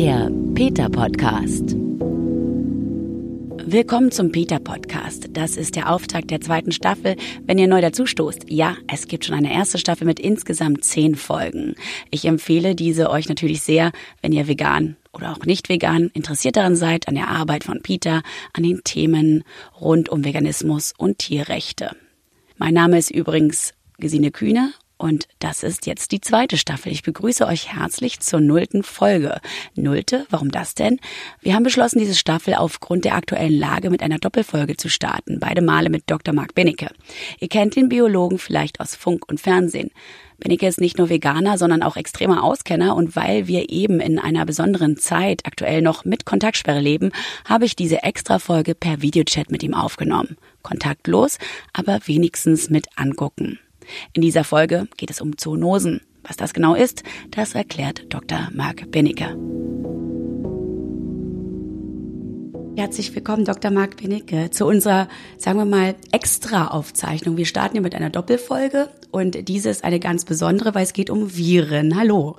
Der Peter Podcast. Willkommen zum Peter Podcast. Das ist der Auftakt der zweiten Staffel. Wenn ihr neu dazustoßt, ja, es gibt schon eine erste Staffel mit insgesamt zehn Folgen. Ich empfehle diese euch natürlich sehr, wenn ihr vegan oder auch nicht vegan interessiert daran seid, an der Arbeit von Peter, an den Themen rund um Veganismus und Tierrechte. Mein Name ist übrigens Gesine Kühne und das ist jetzt die zweite Staffel. Ich begrüße euch herzlich zur nullten Folge. Nullte, warum das denn? Wir haben beschlossen, diese Staffel aufgrund der aktuellen Lage mit einer Doppelfolge zu starten. Beide Male mit Dr. Marc Benecke. Ihr kennt den Biologen vielleicht aus Funk und Fernsehen. Benecke ist nicht nur Veganer, sondern auch extremer Auskenner und weil wir eben in einer besonderen Zeit aktuell noch mit Kontaktsperre leben, habe ich diese Extra-Folge per Videochat mit ihm aufgenommen. Kontaktlos, aber wenigstens mit angucken. In dieser Folge geht es um Zoonosen. Was das genau ist, das erklärt Dr. Marc Benecke. Herzlich willkommen, Dr. Marc Benecke, zu unserer, sagen wir mal, Extra-Aufzeichnung. Wir starten hier mit einer Doppelfolge und diese ist eine ganz besondere, weil es geht um Viren. Hallo.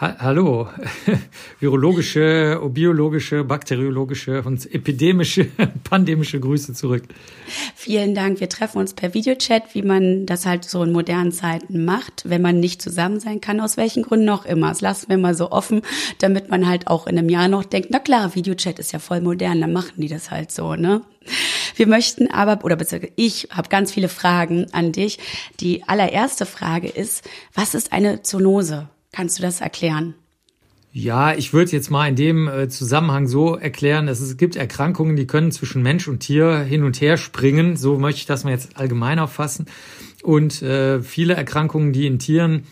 Ha hallo, virologische, biologische, bakteriologische und epidemische, pandemische Grüße zurück. Vielen Dank. Wir treffen uns per Videochat, wie man das halt so in modernen Zeiten macht, wenn man nicht zusammen sein kann, aus welchen Gründen auch immer. Das lassen wir mal so offen, damit man halt auch in einem Jahr noch denkt, na klar, Videochat ist ja voll modern, dann machen die das halt so, ne? Wir möchten aber, oder beziehungsweise ich habe ganz viele Fragen an dich. Die allererste Frage ist, was ist eine Zoonose? Kannst du das erklären? Ja, ich würde jetzt mal in dem äh, Zusammenhang so erklären, dass es gibt Erkrankungen, die können zwischen Mensch und Tier hin und her springen. So möchte ich das mal jetzt allgemeiner fassen. Und äh, viele Erkrankungen, die in Tieren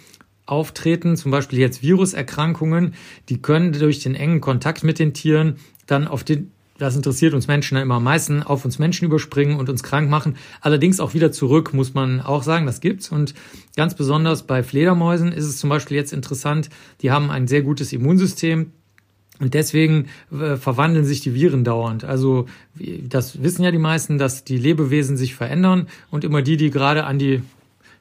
auftreten, zum Beispiel jetzt Viruserkrankungen, die können durch den engen Kontakt mit den Tieren dann auf den das interessiert uns Menschen immer am meisten, auf uns Menschen überspringen und uns krank machen. Allerdings auch wieder zurück, muss man auch sagen, das gibt's. Und ganz besonders bei Fledermäusen ist es zum Beispiel jetzt interessant, die haben ein sehr gutes Immunsystem. Und deswegen äh, verwandeln sich die Viren dauernd. Also das wissen ja die meisten, dass die Lebewesen sich verändern und immer die, die gerade an die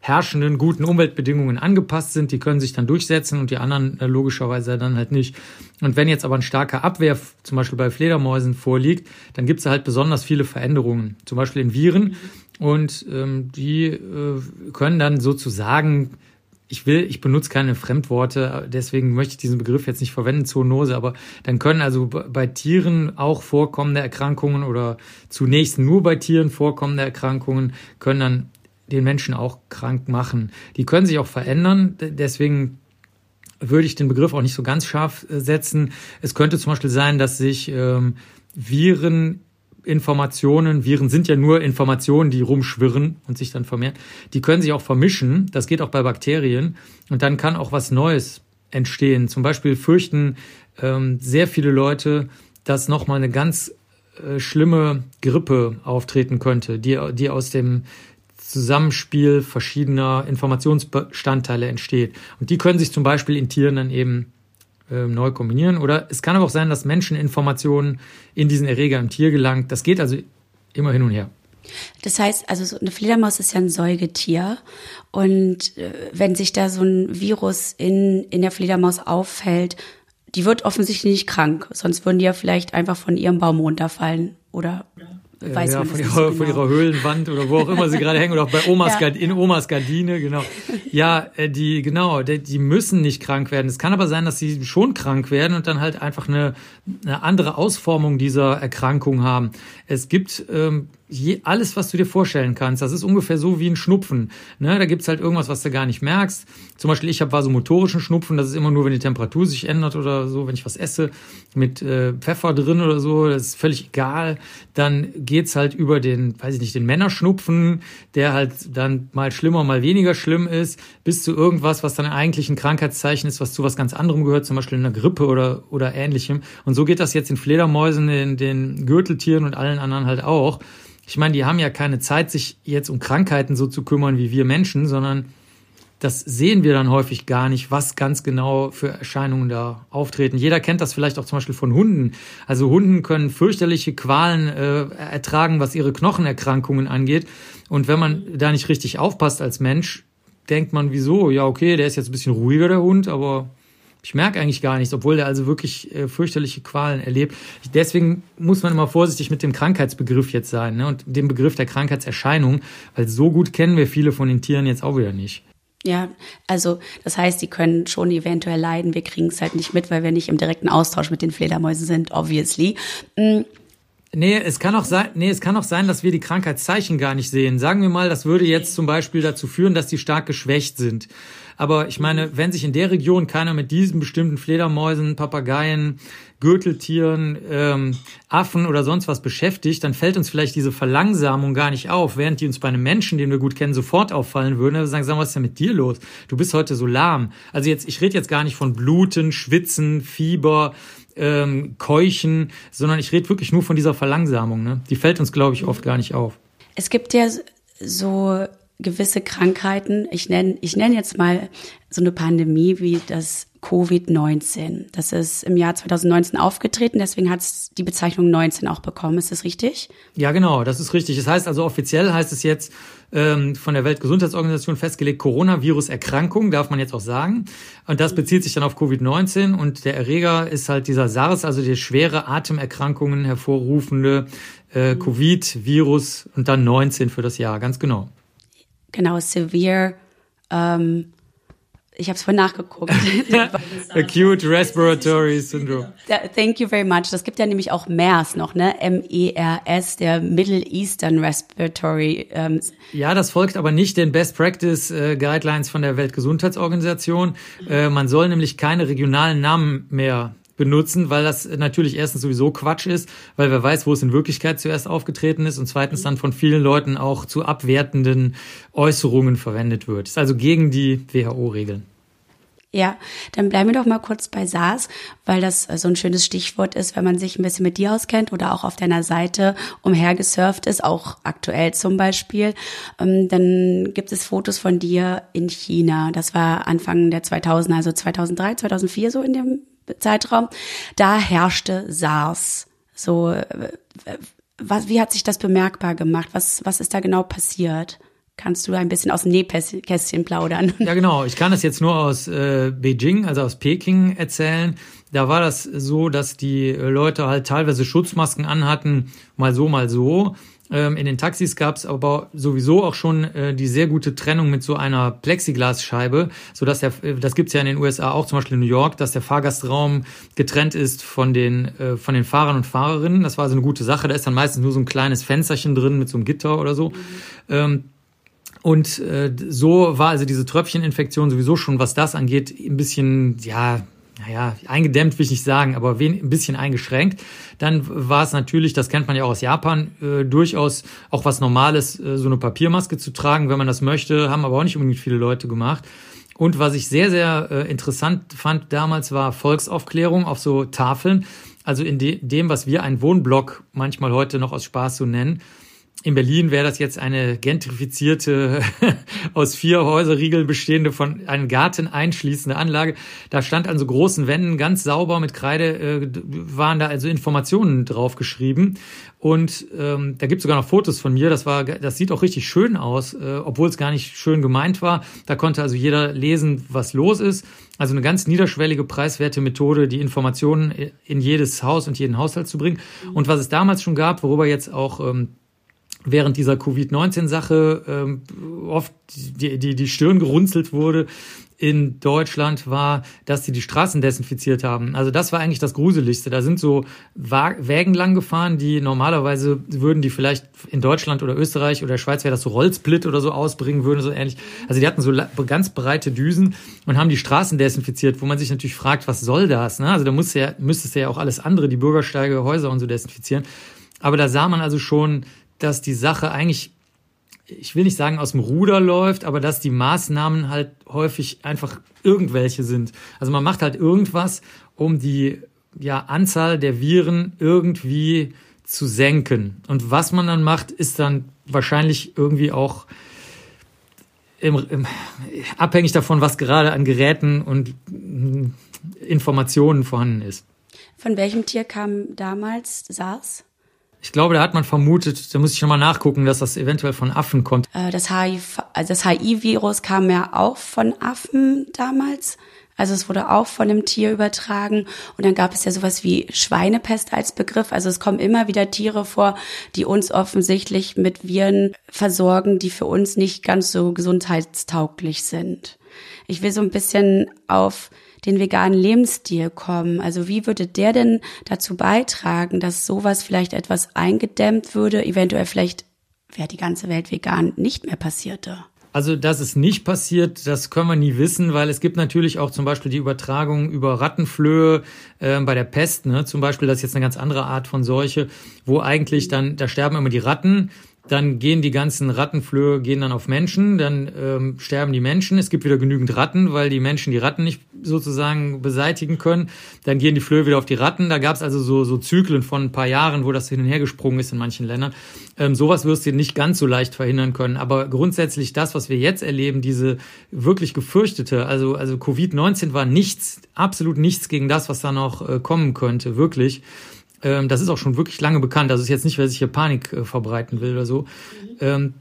herrschenden guten Umweltbedingungen angepasst sind, die können sich dann durchsetzen und die anderen äh, logischerweise dann halt nicht. Und wenn jetzt aber ein starker Abwehr zum Beispiel bei Fledermäusen vorliegt, dann gibt es halt besonders viele Veränderungen, zum Beispiel in Viren. Und ähm, die äh, können dann sozusagen ich will, ich benutze keine Fremdworte, deswegen möchte ich diesen Begriff jetzt nicht verwenden, Zoonose, aber dann können also bei Tieren auch vorkommende Erkrankungen oder zunächst nur bei Tieren vorkommende Erkrankungen können dann den Menschen auch krank machen. Die können sich auch verändern, deswegen würde ich den Begriff auch nicht so ganz scharf äh, setzen. Es könnte zum Beispiel sein, dass sich ähm, Viren Informationen, Viren sind ja nur Informationen, die rumschwirren und sich dann vermehren, die können sich auch vermischen. Das geht auch bei Bakterien. Und dann kann auch was Neues entstehen. Zum Beispiel fürchten ähm, sehr viele Leute, dass nochmal eine ganz äh, schlimme Grippe auftreten könnte, die, die aus dem Zusammenspiel verschiedener Informationsbestandteile entsteht. Und die können sich zum Beispiel in Tieren dann eben äh, neu kombinieren. Oder es kann aber auch sein, dass Menscheninformationen in diesen Erreger im Tier gelangt. Das geht also immer hin und her. Das heißt, also so eine Fledermaus ist ja ein Säugetier und äh, wenn sich da so ein Virus in, in der Fledermaus auffällt, die wird offensichtlich nicht krank, sonst würden die ja vielleicht einfach von ihrem Baum runterfallen, oder? Weiß ja, man von, ihrer, so genau. von ihrer Höhlenwand oder wo auch immer sie gerade hängen oder auch bei Omas ja. in Omas Gardine, genau. Ja, äh, die, genau, die müssen nicht krank werden. Es kann aber sein, dass sie schon krank werden und dann halt einfach eine, eine andere Ausformung dieser Erkrankung haben. Es gibt ähm, je, alles, was du dir vorstellen kannst. Das ist ungefähr so wie ein Schnupfen. Ne? Da gibt's halt irgendwas, was du gar nicht merkst. Zum Beispiel, ich habe vasomotorischen Schnupfen. Das ist immer nur, wenn die Temperatur sich ändert oder so, wenn ich was esse mit äh, Pfeffer drin oder so. Das ist völlig egal. Dann geht's halt über den, weiß ich nicht, den Männerschnupfen, der halt dann mal schlimmer, mal weniger schlimm ist, bis zu irgendwas, was dann eigentlich ein Krankheitszeichen ist, was zu was ganz anderem gehört, zum Beispiel einer Grippe oder, oder ähnlichem. Und so geht das jetzt in Fledermäusen, in den Gürteltieren und allen anderen halt auch. Ich meine, die haben ja keine Zeit, sich jetzt um Krankheiten so zu kümmern wie wir Menschen, sondern das sehen wir dann häufig gar nicht, was ganz genau für Erscheinungen da auftreten. Jeder kennt das vielleicht auch zum Beispiel von Hunden. Also Hunden können fürchterliche Qualen äh, ertragen, was ihre Knochenerkrankungen angeht. Und wenn man da nicht richtig aufpasst als Mensch, denkt man, wieso? Ja, okay, der ist jetzt ein bisschen ruhiger, der Hund, aber Ich merke eigentlich gar nichts, obwohl der also wirklich äh, fürchterliche Qualen erlebt. Deswegen muss man immer vorsichtig mit dem Krankheitsbegriff jetzt sein ne? und dem Begriff der Krankheitserscheinung, weil so gut kennen wir viele von den Tieren jetzt auch wieder nicht. Ja, also das heißt, die können schon eventuell leiden. Wir kriegen es halt nicht mit, weil wir nicht im direkten Austausch mit den Fledermäusen sind, obviously. Mhm. Nee, es kann auch sein, nee, es kann auch sein, dass wir die Krankheitszeichen gar nicht sehen. Sagen wir mal, das würde jetzt zum Beispiel dazu führen, dass die stark geschwächt sind. Aber ich meine, wenn sich in der Region keiner mit diesen bestimmten Fledermäusen, Papageien, Gürteltieren, ähm, Affen oder sonst was beschäftigt, dann fällt uns vielleicht diese Verlangsamung gar nicht auf, während die uns bei einem Menschen, den wir gut kennen, sofort auffallen würden. Wir sagen, sag, was ist denn mit dir los? Du bist heute so lahm. Also jetzt, ich rede jetzt gar nicht von Bluten, Schwitzen, Fieber, ähm, Keuchen, sondern ich rede wirklich nur von dieser Verlangsamung. Ne? Die fällt uns, glaube ich, oft gar nicht auf. Es gibt ja so gewisse Krankheiten. Ich nenne ich nenn jetzt mal so eine Pandemie wie das Covid-19. Das ist im Jahr 2019 aufgetreten, deswegen hat es die Bezeichnung 19 auch bekommen. Ist das richtig? Ja, genau, das ist richtig. Das heißt also offiziell heißt es jetzt ähm, von der Weltgesundheitsorganisation festgelegt, Coronavirus-Erkrankung, darf man jetzt auch sagen. Und das bezieht sich dann auf Covid-19 und der Erreger ist halt dieser SARS, also der schwere Atemerkrankungen hervorrufende äh, Covid-Virus und dann 19 für das Jahr, ganz genau. Genau, severe ähm, ich habe es vorhin nachgeguckt. Acute Respiratory Syndrome. Thank you very much. Das gibt ja nämlich auch MERS noch, ne? M-E-R-S, der Middle Eastern Respiratory. Ähm. Ja, das folgt aber nicht den Best Practice äh, Guidelines von der Weltgesundheitsorganisation. Äh, man soll nämlich keine regionalen Namen mehr benutzen, weil das natürlich erstens sowieso Quatsch ist, weil wer weiß, wo es in Wirklichkeit zuerst aufgetreten ist und zweitens dann von vielen Leuten auch zu abwertenden Äußerungen verwendet wird. Ist also gegen die WHO-Regeln. Ja, dann bleiben wir doch mal kurz bei SARS, weil das so ein schönes Stichwort ist, wenn man sich ein bisschen mit dir auskennt oder auch auf deiner Seite umhergesurft ist, auch aktuell zum Beispiel. Ähm, dann gibt es Fotos von dir in China. Das war Anfang der 2000er, also 2003, 2004 so in dem Zeitraum, da herrschte SARS. So, äh, was, wie hat sich das bemerkbar gemacht? Was, was ist da genau passiert? Kannst du ein bisschen aus dem Nähkästchen plaudern? Ja, genau. Ich kann das jetzt nur aus äh, Beijing, also aus Peking erzählen. Da war das so, dass die Leute halt teilweise Schutzmasken anhatten, mal so, mal so. Ähm, in den Taxis gab es aber sowieso auch schon äh, die sehr gute Trennung mit so einer Plexiglasscheibe, so dass der, äh, das gibt's ja in den USA auch, zum Beispiel in New York, dass der Fahrgastraum getrennt ist von den äh, von den Fahrern und Fahrerinnen. Das war also eine gute Sache. Da ist dann meistens nur so ein kleines Fensterchen drin mit so einem Gitter oder so. Mhm. Ähm, und äh, so war also diese Tröpfcheninfektion sowieso schon, was das angeht, ein bisschen, ja, naja, eingedämmt will ich nicht sagen, aber ein bisschen eingeschränkt. Dann war es natürlich, das kennt man ja auch aus Japan, äh, durchaus auch was Normales, äh, so eine Papiermaske zu tragen, wenn man das möchte, haben aber auch nicht unbedingt viele Leute gemacht. Und was ich sehr, sehr äh, interessant fand damals war Volksaufklärung auf so Tafeln. Also in de dem, was wir einen Wohnblock manchmal heute noch aus Spaß so nennen in Berlin wäre das jetzt eine gentrifizierte, aus vier Häuserriegeln bestehende, von einem Garten einschließende Anlage. Da stand an so großen Wänden ganz sauber mit Kreide, äh, waren da also Informationen draufgeschrieben. Und ähm, da gibt es sogar noch Fotos von mir. Das war, das sieht auch richtig schön aus, äh, obwohl es gar nicht schön gemeint war. Da konnte also jeder lesen, was los ist. Also eine ganz niederschwellige, preiswerte Methode, die Informationen in jedes Haus und jeden Haushalt zu bringen. Und was es damals schon gab, worüber jetzt auch ähm, während dieser Covid-19-Sache ähm, oft die, die, die Stirn gerunzelt wurde in Deutschland war, dass sie die Straßen desinfiziert haben. Also das war eigentlich das Gruseligste. Da sind so Wägen lang gefahren, die normalerweise würden die vielleicht in Deutschland oder Österreich oder Schweiz wäre das so Rollsplit oder so ausbringen würden, so ähnlich. Also die hatten so ganz breite Düsen und haben die Straßen desinfiziert, wo man sich natürlich fragt, was soll das? Ne? Also da muss ja, müsstest ja auch alles andere, die Bürgersteige, Häuser und so desinfizieren. Aber da sah man also schon, dass die Sache eigentlich, ich will nicht sagen aus dem Ruder läuft, aber dass die Maßnahmen halt häufig einfach irgendwelche sind. Also man macht halt irgendwas, um die ja, Anzahl der Viren irgendwie zu senken. Und was man dann macht, ist dann wahrscheinlich irgendwie auch im, im, abhängig davon, was gerade an Geräten und Informationen vorhanden ist. Von welchem Tier kam damals SARS? Ich glaube, da hat man vermutet, da muss ich nochmal nachgucken, dass das eventuell von Affen kommt. Äh, das HIV, also das HIV-Virus kam ja auch von Affen damals. Also es wurde auch von einem Tier übertragen. Und dann gab es ja sowas wie Schweinepest als Begriff. Also es kommen immer wieder Tiere vor, die uns offensichtlich mit Viren versorgen, die für uns nicht ganz so gesundheitstauglich sind. Ich will so ein bisschen auf den veganen Lebensstil kommen. Also wie würde der denn dazu beitragen, dass sowas vielleicht etwas eingedämmt würde, eventuell vielleicht wäre die ganze Welt vegan nicht mehr passierte? Also, dass es nicht passiert, das können wir nie wissen, weil es gibt natürlich auch zum Beispiel die Übertragung über Rattenflöhe äh, bei der Pest, ne? zum Beispiel, das ist jetzt eine ganz andere Art von Seuche, wo eigentlich dann, da sterben immer die Ratten, dann gehen die ganzen Rattenflöhe gehen dann auf Menschen, dann ähm, sterben die Menschen. Es gibt wieder genügend Ratten, weil die Menschen die Ratten nicht sozusagen beseitigen können. Dann gehen die Flöhe wieder auf die Ratten. Da gab es also so, so Zyklen von ein paar Jahren, wo das hin und her gesprungen ist in manchen Ländern. Ähm, sowas wirst du nicht ganz so leicht verhindern können. Aber grundsätzlich das, was wir jetzt erleben, diese wirklich gefürchtete, also, also Covid-19 war nichts, absolut nichts gegen das, was da noch äh, kommen könnte, wirklich. Ähm, das ist auch schon wirklich lange bekannt. Das ist jetzt nicht, wer sich hier Panik äh, verbreiten will oder so. Mhm. Ähm,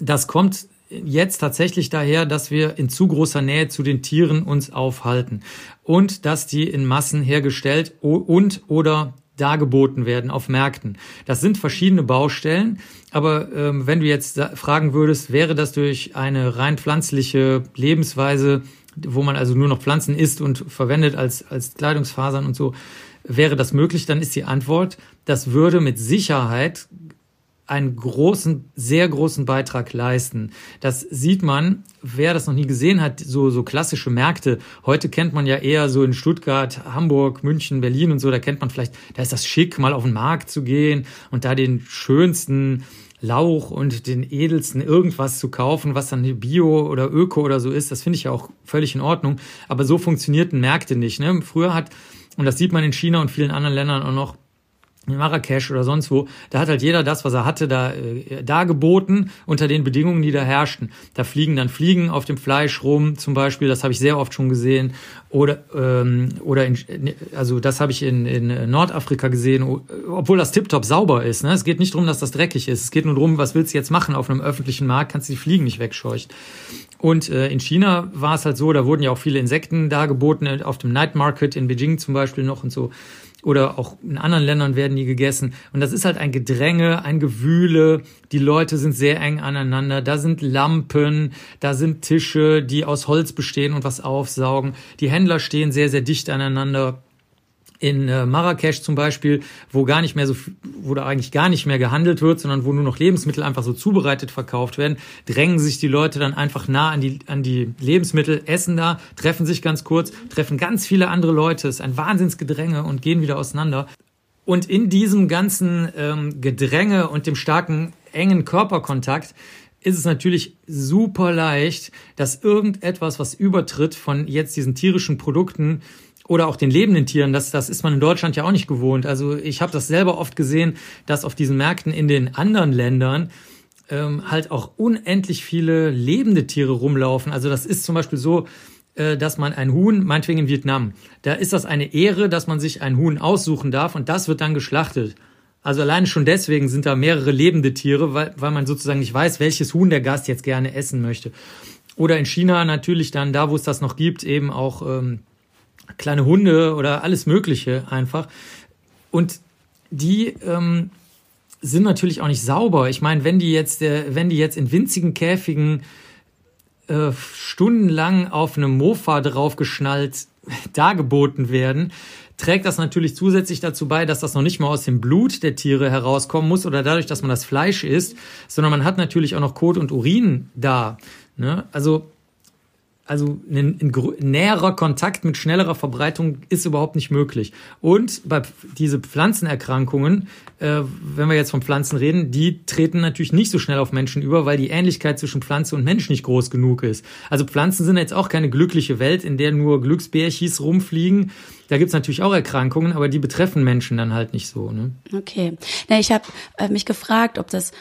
das kommt jetzt tatsächlich daher, dass wir in zu großer Nähe zu den Tieren uns aufhalten und dass die in Massen hergestellt und oder dargeboten werden auf Märkten. Das sind verschiedene Baustellen, aber ähm, wenn du jetzt fragen würdest, wäre das durch eine rein pflanzliche Lebensweise, wo man also nur noch Pflanzen isst und verwendet als, als Kleidungsfasern und so, wäre das möglich, dann ist die Antwort, das würde mit Sicherheit einen großen, sehr großen Beitrag leisten. Das sieht man, wer das noch nie gesehen hat, so, so klassische Märkte. Heute kennt man ja eher so in Stuttgart, Hamburg, München, Berlin und so, da kennt man vielleicht, da ist das schick, mal auf den Markt zu gehen und da den schönsten Lauch und den edelsten irgendwas zu kaufen, was dann Bio oder Öko oder so ist. Das finde ich ja auch völlig in Ordnung. Aber so funktionierten Märkte nicht. Ne? Früher hat und das sieht man in China und vielen anderen Ländern auch noch, in Marrakesch oder sonst wo, da hat halt jeder das, was er hatte, da äh, dargeboten unter den Bedingungen, die da herrschten. Da fliegen dann Fliegen auf dem Fleisch rum, zum Beispiel, das habe ich sehr oft schon gesehen. Oder ähm, oder in, also das habe ich in, in Nordafrika gesehen, obwohl das tiptop sauber ist. Ne? Es geht nicht darum, dass das dreckig ist. Es geht nur darum, was willst du jetzt machen auf einem öffentlichen Markt? Kannst du die Fliegen nicht wegscheuchen. Und äh, in China war es halt so, da wurden ja auch viele Insekten dargeboten, äh, auf dem Night Market in Beijing zum Beispiel noch und so. Oder auch in anderen Ländern werden die gegessen. Und das ist halt ein Gedränge, ein Gewühle. Die Leute sind sehr eng aneinander. Da sind Lampen, da sind Tische, die aus Holz bestehen und was aufsaugen. Die Händler stehen sehr, sehr dicht aneinander in äh, Marrakesch zum Beispiel, wo gar nicht mehr so, wo da eigentlich gar nicht mehr gehandelt wird, sondern wo nur noch Lebensmittel einfach so zubereitet verkauft werden, drängen sich die Leute dann einfach nah an die, an die Lebensmittel, essen da, treffen sich ganz kurz, treffen ganz viele andere Leute, ist ein Wahnsinnsgedränge und gehen wieder auseinander. Und in diesem ganzen ähm, Gedränge und dem starken, engen Körperkontakt ist es natürlich super leicht, dass irgendetwas, was übertritt von jetzt diesen tierischen Produkten, oder auch den lebenden Tieren, das, das ist man in Deutschland ja auch nicht gewohnt. Also ich habe das selber oft gesehen, dass auf diesen Märkten in den anderen Ländern ähm, halt auch unendlich viele lebende Tiere rumlaufen. Also das ist zum Beispiel so, äh, dass man ein Huhn, meinetwegen in Vietnam, da ist das eine Ehre, dass man sich ein Huhn aussuchen darf und das wird dann geschlachtet. Also alleine schon deswegen sind da mehrere lebende Tiere, weil, weil man sozusagen nicht weiß, welches Huhn der Gast jetzt gerne essen möchte. Oder in China natürlich dann, da wo es das noch gibt, eben auch ähm, kleine Hunde oder alles Mögliche einfach. Und die ähm, sind natürlich auch nicht sauber. Ich meine, wenn die jetzt, äh, wenn die jetzt in winzigen Käfigen äh, stundenlang auf einem Mofa draufgeschnallt dargeboten werden, trägt das natürlich zusätzlich dazu bei, dass das noch nicht mal aus dem Blut der Tiere herauskommen muss oder dadurch, dass man das Fleisch isst, sondern man hat natürlich auch noch Kot und Urin da. Ne? Also also ein, ein, näherer Kontakt mit schnellerer Verbreitung ist überhaupt nicht möglich. Und bei diese Pflanzenerkrankungen, äh, wenn wir jetzt von Pflanzen reden, die treten natürlich nicht so schnell auf Menschen über, weil die Ähnlichkeit zwischen Pflanze und Mensch nicht groß genug ist. Also Pflanzen sind jetzt auch keine glückliche Welt, in der nur Glücksbärchis rumfliegen. Da gibt's natürlich auch Erkrankungen, aber die betreffen Menschen dann halt nicht so. Ne? Okay. Na, ich habe äh, mich gefragt, ob das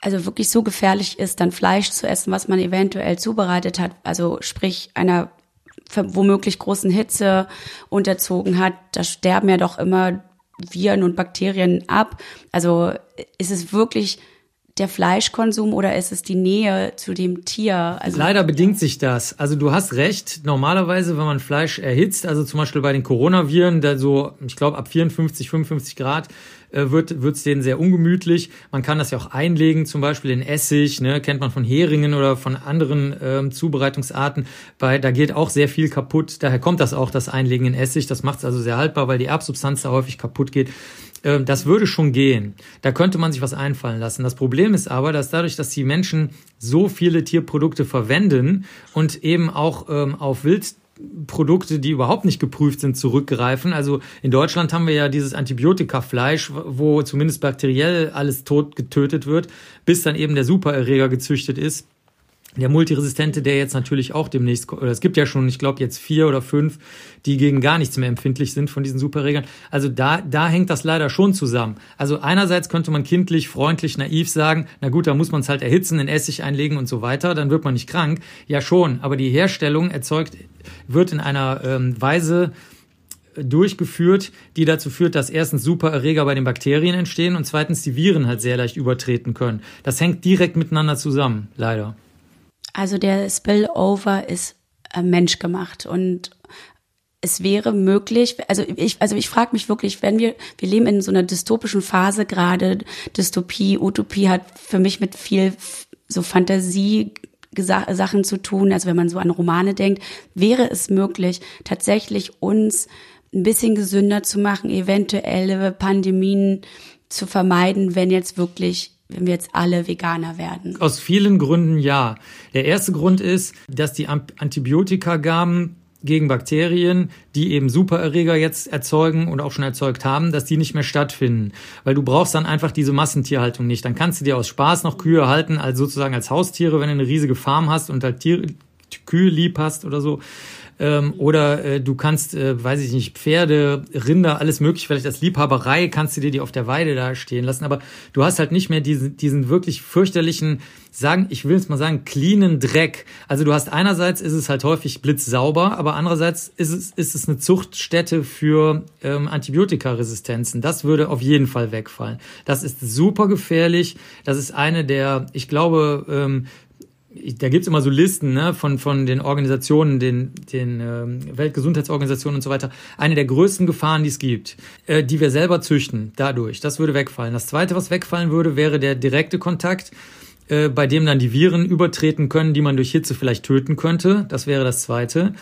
also wirklich so gefährlich ist, dann Fleisch zu essen, was man eventuell zubereitet hat, also sprich einer womöglich großen Hitze unterzogen hat, da sterben ja doch immer Viren und Bakterien ab. Also ist es wirklich der Fleischkonsum oder ist es die Nähe zu dem Tier? Also, Leider bedingt sich das. Also du hast recht. Normalerweise, wenn man Fleisch erhitzt, also zum Beispiel bei den Coronaviren, da so, ich glaube, ab 54, 55 Grad, äh, wird es denen sehr ungemütlich. Man kann das ja auch einlegen, zum Beispiel in Essig, ne, kennt man von Heringen oder von anderen ähm, Zubereitungsarten. Bei, da geht auch sehr viel kaputt. Daher kommt das auch, das Einlegen in Essig. Das macht es also sehr haltbar, weil die Erbsubstanz da häufig kaputt geht. Ähm, das würde schon gehen. Da könnte man sich was einfallen lassen. Das Problem ist aber, dass dadurch, dass die Menschen so viele Tierprodukte verwenden und eben auch ähm, auf Wild Produkte, die überhaupt nicht geprüft sind, zurückgreifen. Also in Deutschland haben wir ja dieses Antibiotikafleisch, wo zumindest bakteriell alles tot getötet wird, bis dann eben der Supererreger gezüchtet ist der Multiresistente, der jetzt natürlich auch demnächst, oder es gibt ja schon, ich glaube jetzt vier oder fünf, die gegen gar nichts mehr empfindlich sind von diesen Superregern. Also da, da hängt das leider schon zusammen. Also einerseits könnte man kindlich, freundlich, naiv sagen, na gut, da muss man es halt erhitzen, in Essig einlegen und so weiter, dann wird man nicht krank. Ja schon, aber die Herstellung erzeugt, wird in einer ähm, Weise durchgeführt, die dazu führt, dass erstens Supererreger bei den Bakterien entstehen und zweitens die Viren halt sehr leicht übertreten können. Das hängt direkt miteinander zusammen, leider. Also der Spillover ist äh, menschgemacht und es wäre möglich, also ich, also ich frage mich wirklich, wenn wir, wir leben in so einer dystopischen Phase gerade, Dystopie, Utopie hat für mich mit viel so Fantasie Sachen zu tun, also wenn man so an Romane denkt, wäre es möglich, tatsächlich uns ein bisschen gesünder zu machen, eventuelle Pandemien zu vermeiden, wenn jetzt wirklich wenn wir jetzt alle Veganer werden? Aus vielen Gründen ja. Der erste Grund ist, dass die Antibiotika gaben gegen Bakterien, die eben Supererreger jetzt erzeugen und auch schon erzeugt haben, dass die nicht mehr stattfinden. Weil du brauchst dann einfach diese Massentierhaltung nicht. Dann kannst du dir aus Spaß noch Kühe halten, als sozusagen als Haustiere, wenn du eine riesige Farm hast und halt Tiere, Kühe lieb hast oder so. Ähm, oder äh, du kannst, äh, weiß ich nicht, Pferde, Rinder, alles mögliche, vielleicht als Liebhaberei kannst du dir die auf der Weide da stehen lassen. Aber du hast halt nicht mehr diesen, diesen wirklich fürchterlichen, sagen, ich will es mal sagen, cleanen Dreck. Also du hast einerseits ist es halt häufig blitzsauber, aber andererseits ist es, ist es eine Zuchtstätte für ähm, Antibiotikaresistenzen. Das würde auf jeden Fall wegfallen. Das ist super gefährlich. Das ist eine der, ich glaube, ähm, da gibt's immer so Listen ne, von, von den Organisationen, den, den äh, Weltgesundheitsorganisationen und so weiter. Eine der größten Gefahren, die es gibt, äh, die wir selber züchten, dadurch, das würde wegfallen. Das Zweite, was wegfallen würde, wäre der direkte Kontakt, äh, bei dem dann die Viren übertreten können, die man durch Hitze vielleicht töten könnte. Das wäre das Zweite.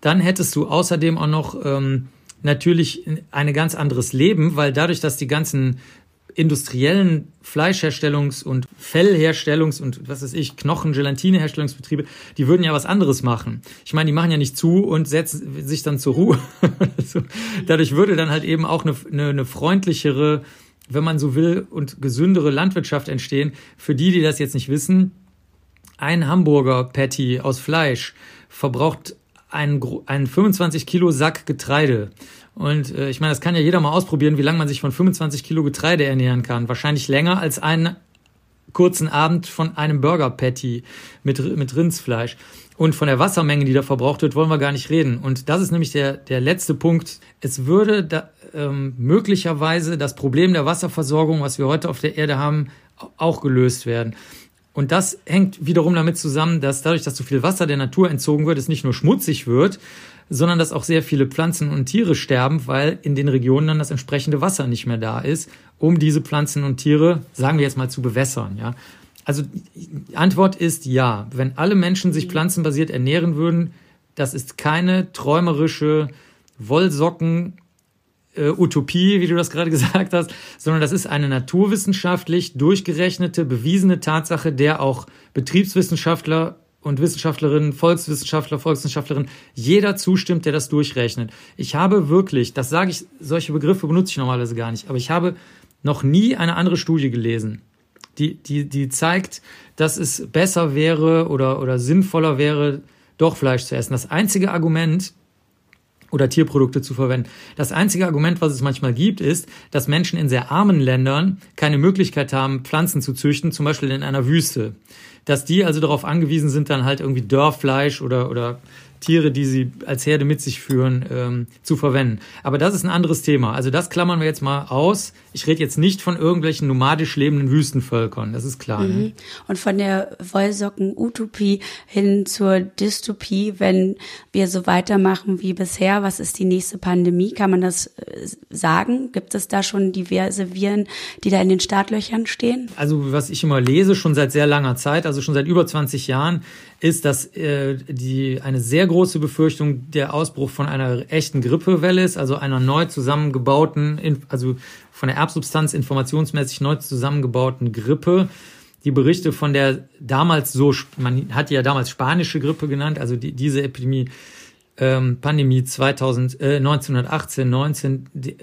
Dann hättest du außerdem auch noch ähm, natürlich ein ganz anderes Leben, weil dadurch, dass die ganzen industriellen Fleischherstellungs- und Fellherstellungs- und was weiß ich, Knochen-, Gelatineherstellungsbetriebe, die würden ja was anderes machen. Ich meine, die machen ja nicht zu und setzen sich dann zur Ruhe. Dadurch würde dann halt eben auch eine, eine, eine freundlichere, wenn man so will, und gesündere Landwirtschaft entstehen. Für die, die das jetzt nicht wissen, ein Hamburger Patty aus Fleisch verbraucht einen, einen 25 Kilo Sack Getreide. Und äh, ich meine, das kann ja jeder mal ausprobieren, wie lange man sich von 25 Kilo Getreide ernähren kann. Wahrscheinlich länger als einen kurzen Abend von einem Burger Patty mit, mit Rindsfleisch. Und von der Wassermenge, die da verbraucht wird, wollen wir gar nicht reden. Und das ist nämlich der, der letzte Punkt. Es würde da, ähm, möglicherweise das Problem der Wasserversorgung, was wir heute auf der Erde haben, auch gelöst werden. Und das hängt wiederum damit zusammen, dass dadurch, dass so viel Wasser der Natur entzogen wird, es nicht nur schmutzig wird, sondern dass auch sehr viele Pflanzen und Tiere sterben, weil in den Regionen dann das entsprechende Wasser nicht mehr da ist, um diese Pflanzen und Tiere, sagen wir jetzt mal, zu bewässern, ja. Also die Antwort ist ja. Wenn alle Menschen sich pflanzenbasiert ernähren würden, das ist keine träumerische Wollsocken äh, Utopie, wie du das gerade gesagt hast, sondern das ist eine naturwissenschaftlich durchgerechnete, bewiesene Tatsache, der auch Betriebswissenschaftler und Wissenschaftlerinnen, Volkswissenschaftler, Volkswissenschaftlerinnen, jeder zustimmt, der das durchrechnet. Ich habe wirklich, das sage ich, solche Begriffe benutze ich normalerweise gar nicht, aber ich habe noch nie eine andere Studie gelesen, die, die, die zeigt, dass es besser wäre oder, oder sinnvoller wäre, doch Fleisch zu essen. Das einzige Argument, oder Tierprodukte zu verwenden. Das einzige Argument, was es manchmal gibt, ist, dass Menschen in sehr armen Ländern keine Möglichkeit haben, Pflanzen zu züchten, zum Beispiel in einer Wüste dass die also darauf angewiesen sind, dann halt irgendwie Dörrfleisch oder, oder Tiere, die sie als Herde mit sich führen, ähm, zu verwenden. Aber das ist ein anderes Thema. Also das klammern wir jetzt mal aus. Ich rede jetzt nicht von irgendwelchen nomadisch lebenden Wüstenvölkern, das ist klar. Ne? Mhm. Ne? Und von der Wollsocken-Utopie hin zur Dystopie, wenn wir so weitermachen wie bisher, was ist die nächste Pandemie? Kann man das äh, sagen? Gibt es da schon diverse Viren, die da in den Startlöchern stehen? Also was ich immer lese, schon seit sehr langer Zeit, also schon seit über 20 Jahren, ist, dass äh, die eine sehr große Befürchtung der Ausbruch von einer echten Grippewelle ist, also einer neu zusammengebauten, also von der Erbsubstanz informationsmäßig neu zusammengebauten Grippe. Die Berichte von der damals so, man hat die ja damals spanische Grippe genannt, also die, diese Epidemie, ähm, Pandemie 2000, äh, 1918, 19, die,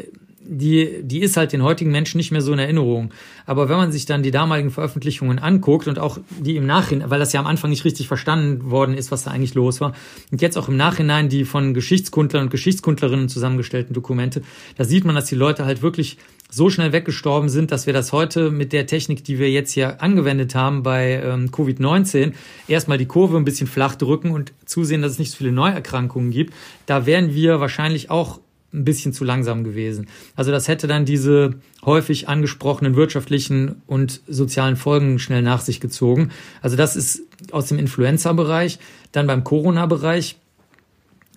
die, die ist halt den heutigen Menschen nicht mehr so in Erinnerung. Aber wenn man sich dann die damaligen Veröffentlichungen anguckt und auch die im Nachhinein, weil das ja am Anfang nicht richtig verstanden worden ist, was da eigentlich los war, und jetzt auch im Nachhinein die von Geschichtskundlern und Geschichtskundlerinnen zusammengestellten Dokumente, da sieht man, dass die Leute halt wirklich so schnell weggestorben sind, dass wir das heute mit der Technik, die wir jetzt hier angewendet haben bei ähm, Covid-19, erstmal die Kurve ein bisschen flach drücken und zusehen, dass es nicht so viele Neuerkrankungen gibt. Da wären wir wahrscheinlich auch ein bisschen zu langsam gewesen. Also das hätte dann diese häufig angesprochenen wirtschaftlichen und sozialen Folgen schnell nach sich gezogen. Also das ist aus dem Influenza-Bereich. Dann beim Corona-Bereich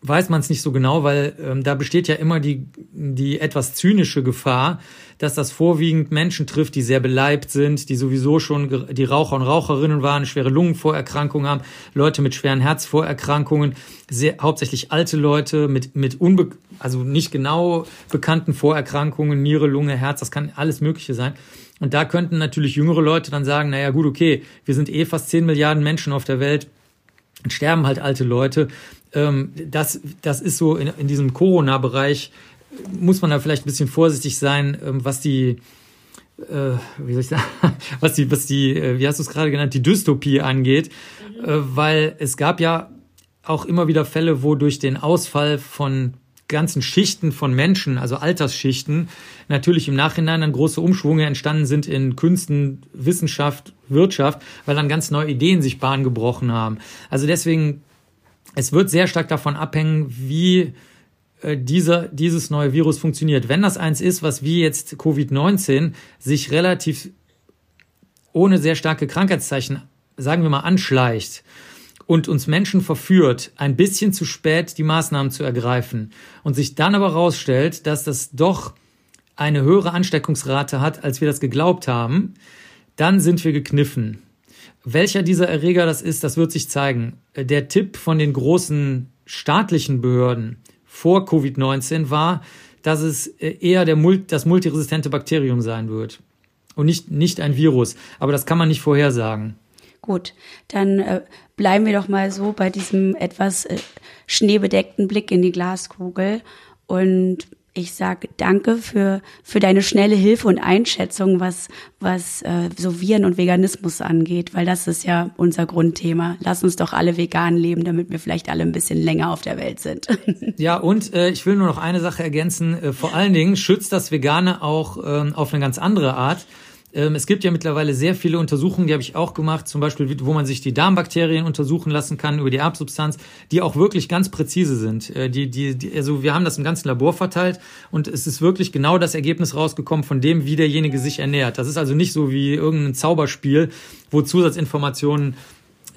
weiß man es nicht so genau, weil ähm, da besteht ja immer die, die etwas zynische Gefahr, dass das vorwiegend Menschen trifft, die sehr beleibt sind, die sowieso schon die Raucher und Raucherinnen waren, schwere Lungenvorerkrankungen haben, Leute mit schweren Herzvorerkrankungen, sehr, hauptsächlich alte Leute mit, mit unbe also nicht genau bekannten Vorerkrankungen, Niere, Lunge, Herz, das kann alles Mögliche sein. Und da könnten natürlich jüngere Leute dann sagen, naja gut, okay, wir sind eh fast 10 Milliarden Menschen auf der Welt, sterben halt alte Leute ähm, das, das ist so in, in diesem Corona-Bereich, muss man da vielleicht ein bisschen vorsichtig sein, ähm, was die, äh, wie soll ich sagen, was die, was die, äh, wie hast du es gerade genannt, die Dystopie angeht, mhm. äh, weil es gab ja auch immer wieder Fälle, wo durch den Ausfall von ganzen Schichten von Menschen, also Altersschichten, natürlich im Nachhinein dann große Umschwünge entstanden sind in Künsten, Wissenschaft, Wirtschaft, weil dann ganz neue Ideen sich Bahn gebrochen haben. Also deswegen es wird sehr stark davon abhängen, wie äh, dieser, dieses neue Virus funktioniert. Wenn das eins ist, was wie jetzt Covid-19 sich relativ ohne sehr starke Krankheitszeichen, sagen wir mal, anschleicht und uns Menschen verführt, ein bisschen zu spät die Maßnahmen zu ergreifen und sich dann aber herausstellt, dass das doch eine höhere Ansteckungsrate hat, als wir das geglaubt haben, dann sind wir gekniffen. Welcher dieser Erreger das ist, das wird sich zeigen. Der Tipp von den großen staatlichen Behörden vor Covid-19 war, dass es eher der, das multiresistente Bakterium sein wird und nicht, nicht ein Virus. Aber das kann man nicht vorhersagen. Gut, dann äh, bleiben wir doch mal so bei diesem etwas äh, schneebedeckten Blick in die Glaskugel und ich sage danke für, für deine schnelle Hilfe und Einschätzung, was, was äh, so Viren und Veganismus angeht, weil das ist ja unser Grundthema. Lass uns doch alle vegan leben, damit wir vielleicht alle ein bisschen länger auf der Welt sind. Ja, und äh, ich will nur noch eine Sache ergänzen. Äh, vor allen Dingen schützt das Vegane auch äh, auf eine ganz andere Art. Ähm, es gibt ja mittlerweile sehr viele Untersuchungen, die habe ich auch gemacht, zum Beispiel, wo man sich die Darmbakterien untersuchen lassen kann über die Erbsubstanz, die auch wirklich ganz präzise sind. Äh, die, die, die, also wir haben das im ganzen Labor verteilt und es ist wirklich genau das Ergebnis rausgekommen von dem, wie derjenige sich ernährt. Das ist also nicht so wie irgendein Zauberspiel, wo Zusatzinformationen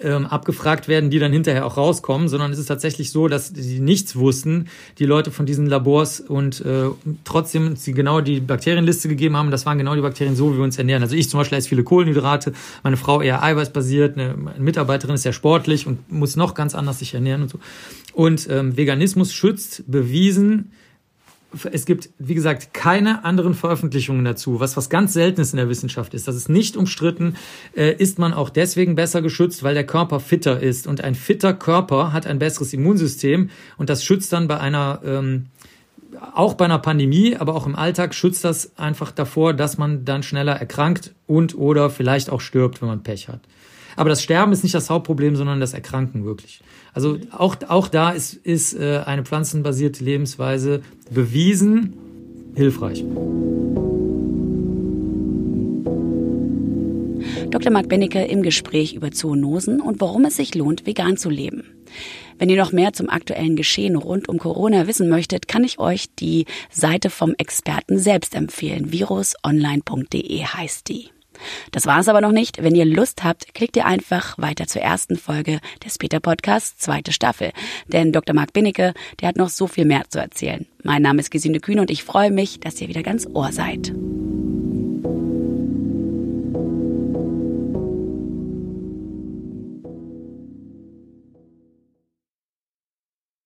ähm, abgefragt werden, die dann hinterher auch rauskommen, sondern es ist tatsächlich so, dass sie nichts wussten, die Leute von diesen Labors und äh, trotzdem sie genau die Bakterienliste gegeben haben. Das waren genau die Bakterien so, wie wir uns ernähren. Also ich zum Beispiel esse viele Kohlenhydrate, meine Frau eher eiweißbasiert, eine Mitarbeiterin ist sehr sportlich und muss noch ganz anders sich ernähren und so. Und ähm, Veganismus schützt bewiesen es gibt, wie gesagt, keine anderen Veröffentlichungen dazu, was was ganz Seltenes in der Wissenschaft ist. Das ist nicht umstritten. Äh, ist man auch deswegen besser geschützt, weil der Körper fitter ist. Und ein fitter Körper hat ein besseres Immunsystem und das schützt dann bei einer, ähm, auch bei einer Pandemie, aber auch im Alltag schützt das einfach davor, dass man dann schneller erkrankt und oder vielleicht auch stirbt, wenn man Pech hat. Aber das Sterben ist nicht das Hauptproblem, sondern das Erkranken wirklich. Also auch, auch da ist, ist äh, eine pflanzenbasierte Lebensweise bewiesen hilfreich. Dr. Marc Bennecke im Gespräch über Zoonosen und warum es sich lohnt, vegan zu leben. Wenn ihr noch mehr zum aktuellen Geschehen rund um Corona wissen möchtet, kann ich euch die Seite vom Experten selbst empfehlen. virusonline.de heißt die. Das war es aber noch nicht. Wenn ihr Lust habt, klickt ihr einfach weiter zur ersten Folge des Peter Podcasts, zweite Staffel. Denn Dr. Marc Binnecke, der hat noch so viel mehr zu erzählen. Mein Name ist Gesine Kühn und ich freue mich, dass ihr wieder ganz Ohr seid.